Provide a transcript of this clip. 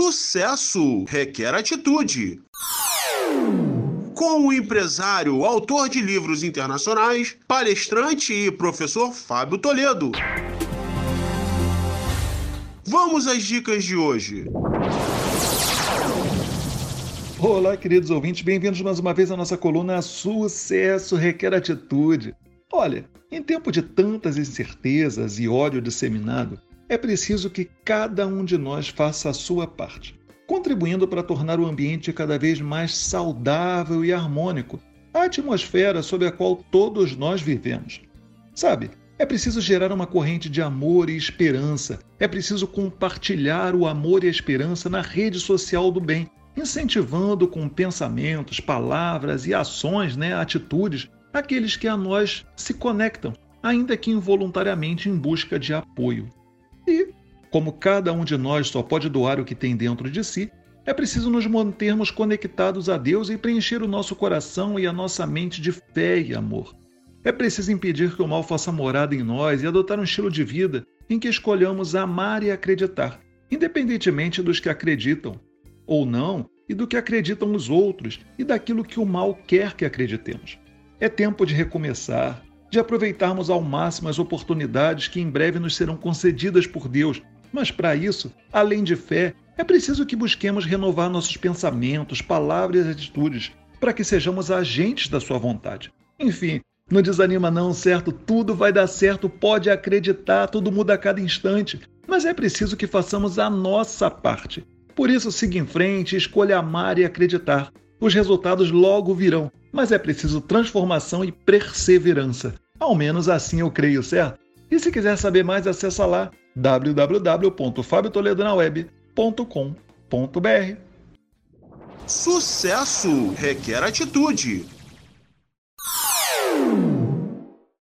Sucesso requer atitude. Com o empresário, autor de livros internacionais, palestrante e professor Fábio Toledo. Vamos às dicas de hoje. Olá, queridos ouvintes, bem-vindos mais uma vez à nossa coluna Sucesso Requer Atitude. Olha, em tempo de tantas incertezas e ódio disseminado, é preciso que cada um de nós faça a sua parte, contribuindo para tornar o ambiente cada vez mais saudável e harmônico, a atmosfera sob a qual todos nós vivemos. Sabe, é preciso gerar uma corrente de amor e esperança. É preciso compartilhar o amor e a esperança na rede social do bem, incentivando com pensamentos, palavras e ações, né, atitudes, aqueles que a nós se conectam, ainda que involuntariamente em busca de apoio. Como cada um de nós só pode doar o que tem dentro de si, é preciso nos mantermos conectados a Deus e preencher o nosso coração e a nossa mente de fé e amor. É preciso impedir que o mal faça morada em nós e adotar um estilo de vida em que escolhamos amar e acreditar, independentemente dos que acreditam ou não e do que acreditam os outros e daquilo que o mal quer que acreditemos. É tempo de recomeçar, de aproveitarmos ao máximo as oportunidades que em breve nos serão concedidas por Deus. Mas para isso, além de fé, é preciso que busquemos renovar nossos pensamentos, palavras e atitudes, para que sejamos agentes da sua vontade. Enfim, não desanima não, certo? Tudo vai dar certo, pode acreditar, tudo muda a cada instante. Mas é preciso que façamos a nossa parte. Por isso, siga em frente, escolha amar e acreditar. Os resultados logo virão mas é preciso transformação e perseverança. Ao menos assim eu creio, certo? E se quiser saber mais, acessa lá www.fabiotoledonaweb.com.br. Sucesso requer atitude.